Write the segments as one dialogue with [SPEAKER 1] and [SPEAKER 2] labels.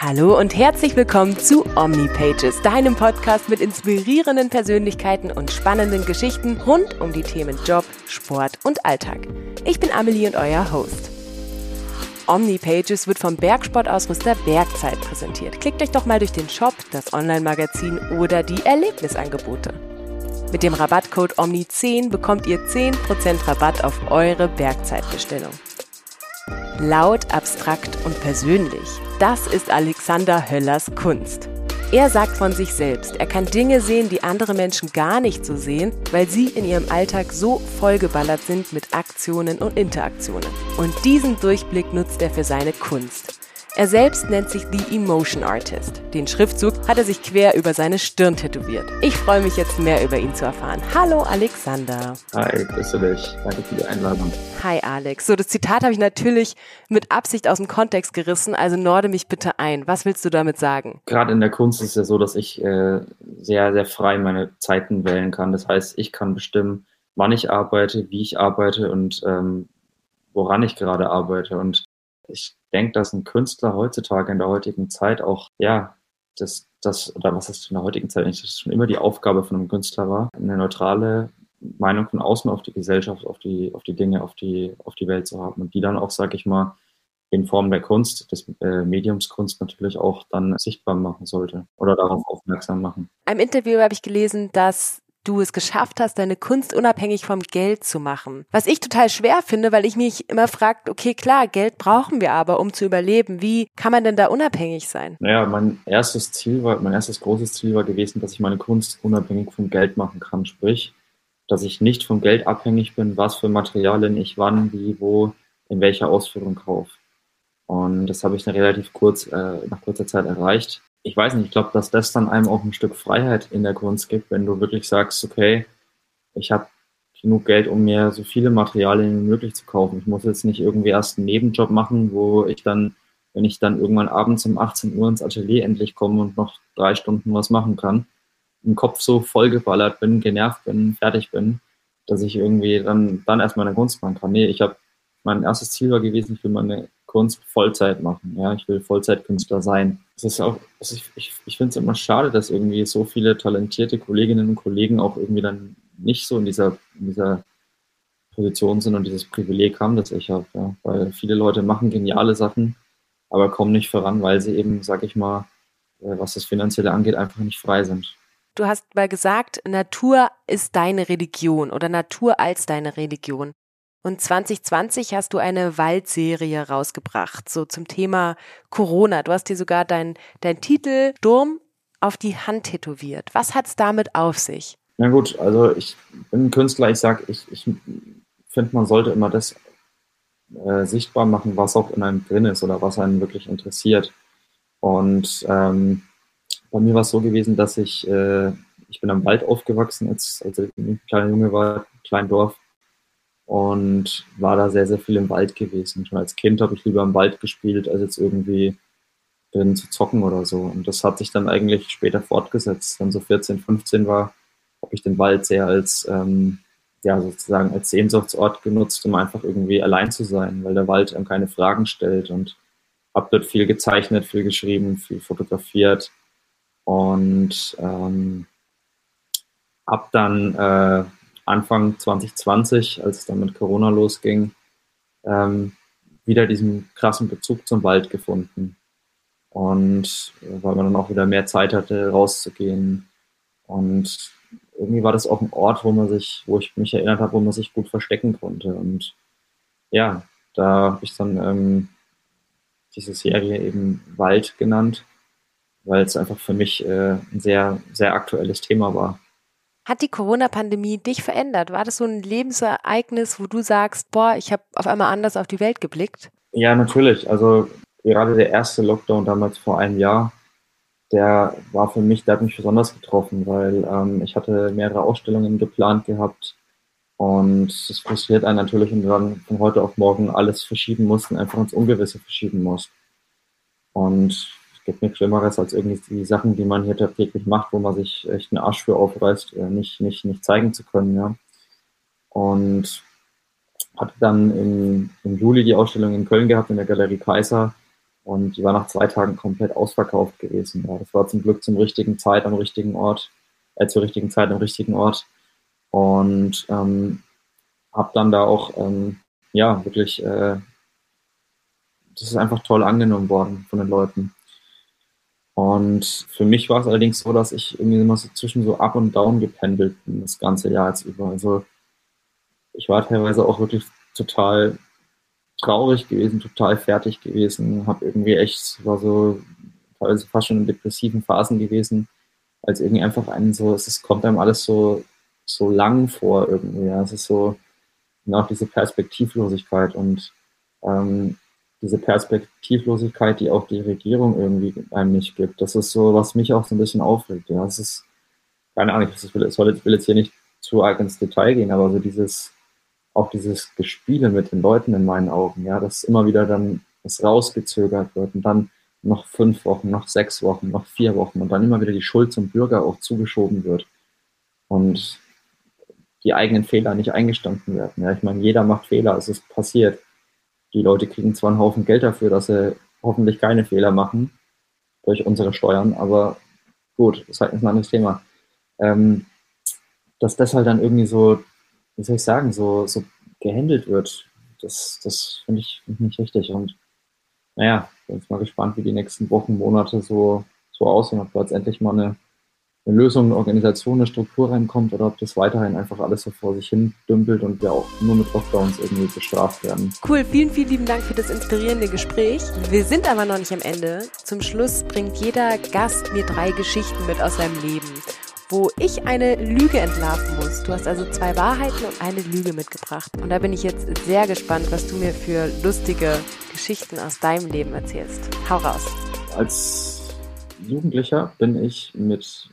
[SPEAKER 1] Hallo und herzlich willkommen zu OmniPages, deinem Podcast mit inspirierenden Persönlichkeiten und spannenden Geschichten rund um die Themen Job, Sport und Alltag. Ich bin Amelie und euer Host. OmniPages wird vom Bergsportausrüster Bergzeit präsentiert. Klickt euch doch mal durch den Shop, das Online-Magazin oder die Erlebnisangebote. Mit dem Rabattcode OMNI10 bekommt ihr 10% Rabatt auf eure Bergzeitbestellung. Laut, abstrakt und persönlich. Das ist Alexander Höllers Kunst. Er sagt von sich selbst, er kann Dinge sehen, die andere Menschen gar nicht so sehen, weil sie in ihrem Alltag so vollgeballert sind mit Aktionen und Interaktionen. Und diesen Durchblick nutzt er für seine Kunst. Er selbst nennt sich The Emotion Artist. Den Schriftzug hat er sich quer über seine Stirn tätowiert. Ich freue mich jetzt mehr über ihn zu erfahren. Hallo Alexander.
[SPEAKER 2] Hi, grüße dich. Danke für die Einladung.
[SPEAKER 1] Hi Alex. So, das Zitat habe ich natürlich mit Absicht aus dem Kontext gerissen, also norde mich bitte ein. Was willst du damit sagen?
[SPEAKER 2] Gerade in der Kunst ist es ja so, dass ich äh, sehr, sehr frei meine Zeiten wählen kann. Das heißt, ich kann bestimmen, wann ich arbeite, wie ich arbeite und ähm, woran ich gerade arbeite. Und ich denke, dass ein Künstler heutzutage in der heutigen Zeit auch, ja, das, das, oder was ist in der heutigen Zeit eigentlich, das schon immer die Aufgabe von einem Künstler war, eine neutrale Meinung von außen auf die Gesellschaft, auf die, auf die Dinge, auf die, auf die Welt zu haben und die dann auch, sag ich mal, in Form der Kunst, des äh, Mediums Kunst natürlich auch dann sichtbar machen sollte oder darauf aufmerksam machen.
[SPEAKER 1] Im Interview habe ich gelesen, dass du es geschafft hast, deine Kunst unabhängig vom Geld zu machen. Was ich total schwer finde, weil ich mich immer frage, okay, klar, Geld brauchen wir aber, um zu überleben. Wie kann man denn da unabhängig sein?
[SPEAKER 2] Naja, mein erstes Ziel war, mein erstes großes Ziel war gewesen, dass ich meine Kunst unabhängig vom Geld machen kann. Sprich, dass ich nicht vom Geld abhängig bin, was für Materialien ich wann, wie, wo, in welcher Ausführung kaufe. Und das habe ich dann relativ kurz, äh, nach kurzer Zeit erreicht ich weiß nicht, ich glaube, dass das dann einem auch ein Stück Freiheit in der Kunst gibt, wenn du wirklich sagst, okay, ich habe genug Geld, um mir so viele Materialien wie möglich zu kaufen. Ich muss jetzt nicht irgendwie erst einen Nebenjob machen, wo ich dann, wenn ich dann irgendwann abends um 18 Uhr ins Atelier endlich komme und noch drei Stunden was machen kann, im Kopf so vollgeballert bin, genervt bin, fertig bin, dass ich irgendwie dann, dann erst meine Kunst machen kann. Nee, ich habe, mein erstes Ziel war gewesen, ich will meine Kunst Vollzeit machen. Ja, ich will Vollzeitkünstler sein. Es ist auch, also ich, ich, ich finde es immer schade, dass irgendwie so viele talentierte Kolleginnen und Kollegen auch irgendwie dann nicht so in dieser, in dieser Position sind und dieses Privileg haben, das ich habe. Ja. Weil viele Leute machen geniale Sachen, aber kommen nicht voran, weil sie eben, sag ich mal, äh, was das Finanzielle angeht, einfach nicht frei sind.
[SPEAKER 1] Du hast mal gesagt, Natur ist deine Religion oder Natur als deine Religion. Und 2020 hast du eine Waldserie rausgebracht, so zum Thema Corona. Du hast dir sogar dein, dein Titel Sturm auf die Hand tätowiert. Was hat es damit auf sich?
[SPEAKER 2] Na gut, also ich bin Künstler, ich sage, ich, ich finde, man sollte immer das äh, sichtbar machen, was auch in einem drin ist oder was einen wirklich interessiert. Und ähm, bei mir war es so gewesen, dass ich, äh, ich bin am Wald aufgewachsen, als, als ich ein kleiner Junge war, klein Dorf und war da sehr, sehr viel im Wald gewesen. Schon als Kind habe ich lieber im Wald gespielt, als jetzt irgendwie drin zu zocken oder so. Und das hat sich dann eigentlich später fortgesetzt. Dann so 14, 15 war, habe ich den Wald sehr als, ähm, ja, sozusagen als Sehnsuchtsort genutzt, um einfach irgendwie allein zu sein, weil der Wald einem keine Fragen stellt und habe dort viel gezeichnet, viel geschrieben, viel fotografiert und ähm, habe dann äh, Anfang 2020, als es dann mit Corona losging, ähm, wieder diesen krassen Bezug zum Wald gefunden. Und äh, weil man dann auch wieder mehr Zeit hatte, rauszugehen. Und irgendwie war das auch ein Ort, wo man sich, wo ich mich erinnert habe, wo man sich gut verstecken konnte. Und ja, da habe ich dann ähm, diese Serie eben Wald genannt, weil es einfach für mich äh, ein sehr, sehr aktuelles Thema war.
[SPEAKER 1] Hat die Corona-Pandemie dich verändert? War das so ein Lebensereignis, wo du sagst, boah, ich habe auf einmal anders auf die Welt geblickt?
[SPEAKER 2] Ja, natürlich. Also gerade der erste Lockdown damals vor einem Jahr, der war für mich, der hat mich besonders getroffen, weil ähm, ich hatte mehrere Ausstellungen geplant gehabt und es frustriert einen natürlich, wenn du dann von heute auf morgen alles verschieben musst und einfach ins Ungewisse verschieben musst. Und gibt nichts Schlimmeres als irgendwie die Sachen, die man hier tagtäglich macht, wo man sich echt einen Arsch für aufreißt, äh, nicht, nicht, nicht zeigen zu können, ja. Und hatte dann im, im Juli die Ausstellung in Köln gehabt, in der Galerie Kaiser, Und die war nach zwei Tagen komplett ausverkauft gewesen. Ja, das war zum Glück zum richtigen Zeit am richtigen Ort, äh, zur richtigen Zeit am richtigen Ort. Und ähm, habe dann da auch, ähm, ja, wirklich, äh, das ist einfach toll angenommen worden von den Leuten. Und für mich war es allerdings so, dass ich irgendwie immer so zwischen so up und down gependelt bin, das ganze Jahr jetzt über. Also ich war teilweise auch wirklich total traurig gewesen, total fertig gewesen, habe irgendwie echt, war so teilweise fast schon in depressiven Phasen gewesen, als irgendwie einfach einen so, es kommt einem alles so, so lang vor irgendwie. Ja. Es ist so, auch diese Perspektivlosigkeit und ähm, diese Perspektivlosigkeit, die auch die Regierung irgendwie einem nicht gibt. Das ist so, was mich auch so ein bisschen aufregt. Ja, es ist, keine Ahnung, ich will, ich will jetzt hier nicht zu arg ins Detail gehen, aber so dieses, auch dieses Gespiele mit den Leuten in meinen Augen, ja, dass immer wieder dann das rausgezögert wird und dann noch fünf Wochen, noch sechs Wochen, noch vier Wochen und dann immer wieder die Schuld zum Bürger auch zugeschoben wird und die eigenen Fehler nicht eingestanden werden. Ja, ich meine, jeder macht Fehler, es ist passiert. Die Leute kriegen zwar einen Haufen Geld dafür, dass sie hoffentlich keine Fehler machen durch unsere Steuern, aber gut, das ist halt ein anderes Thema. Ähm, dass das halt dann irgendwie so wie soll ich sagen, so, so gehandelt wird. Das, das finde ich nicht richtig. Und naja, bin jetzt mal gespannt, wie die nächsten Wochen, Monate so, so aussehen, ob da jetzt endlich mal eine, eine Lösung, eine Organisation, eine Struktur reinkommt oder ob das weiterhin einfach alles so vor sich hin dümpelt und wir auch nur mit Lockdowns irgendwie bestraft werden.
[SPEAKER 1] Cool, vielen, vielen lieben Dank für das inspirierende Gespräch. Wir sind aber noch nicht am Ende. Zum Schluss bringt jeder Gast mir drei Geschichten mit aus seinem Leben wo ich eine Lüge entlarven muss. Du hast also zwei Wahrheiten und eine Lüge mitgebracht. Und da bin ich jetzt sehr gespannt, was du mir für lustige Geschichten aus deinem Leben erzählst. Hau raus.
[SPEAKER 2] Als Jugendlicher bin ich mit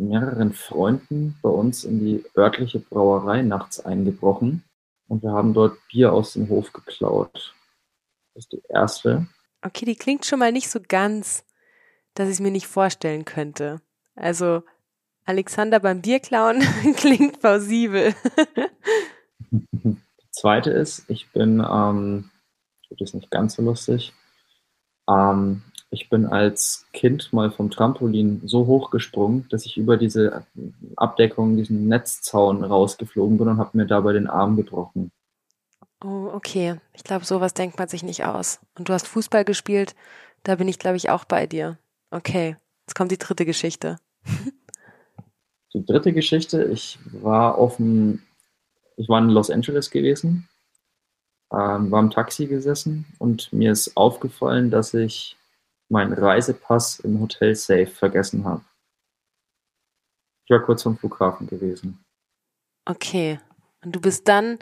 [SPEAKER 2] mehreren Freunden bei uns in die örtliche Brauerei nachts eingebrochen und wir haben dort Bier aus dem Hof geklaut. Das ist die erste.
[SPEAKER 1] Okay, die klingt schon mal nicht so ganz, dass ich es mir nicht vorstellen könnte. Also Alexander beim Bierklauen klingt plausibel.
[SPEAKER 2] Zweite ist, ich bin, ähm, das ist nicht ganz so lustig, ähm, ich bin als Kind mal vom Trampolin so hoch gesprungen, dass ich über diese Abdeckung, diesen Netzzaun rausgeflogen bin und habe mir dabei den Arm gebrochen.
[SPEAKER 1] Oh, okay. Ich glaube, sowas denkt man sich nicht aus. Und du hast Fußball gespielt, da bin ich, glaube ich, auch bei dir. Okay, jetzt kommt die dritte Geschichte.
[SPEAKER 2] Die dritte Geschichte, ich war auf dem, ich war in Los Angeles gewesen, ähm, war im Taxi gesessen und mir ist aufgefallen, dass ich meinen Reisepass im Hotel Safe vergessen habe. Ich war kurz vom Flughafen gewesen.
[SPEAKER 1] Okay. Und du bist dann,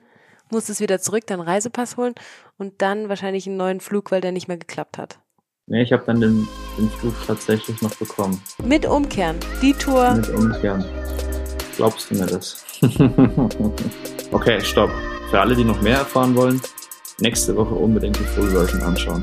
[SPEAKER 1] musstest wieder zurück, deinen Reisepass holen und dann wahrscheinlich einen neuen Flug, weil der nicht mehr geklappt hat.
[SPEAKER 2] Nee, ich habe dann den, den Flug tatsächlich noch bekommen.
[SPEAKER 1] Mit Umkehren. Die Tour.
[SPEAKER 2] Mit Umkehren. Glaubst du mir das? okay, stopp. Für alle, die noch mehr erfahren wollen, nächste Woche unbedingt die Full Version anschauen.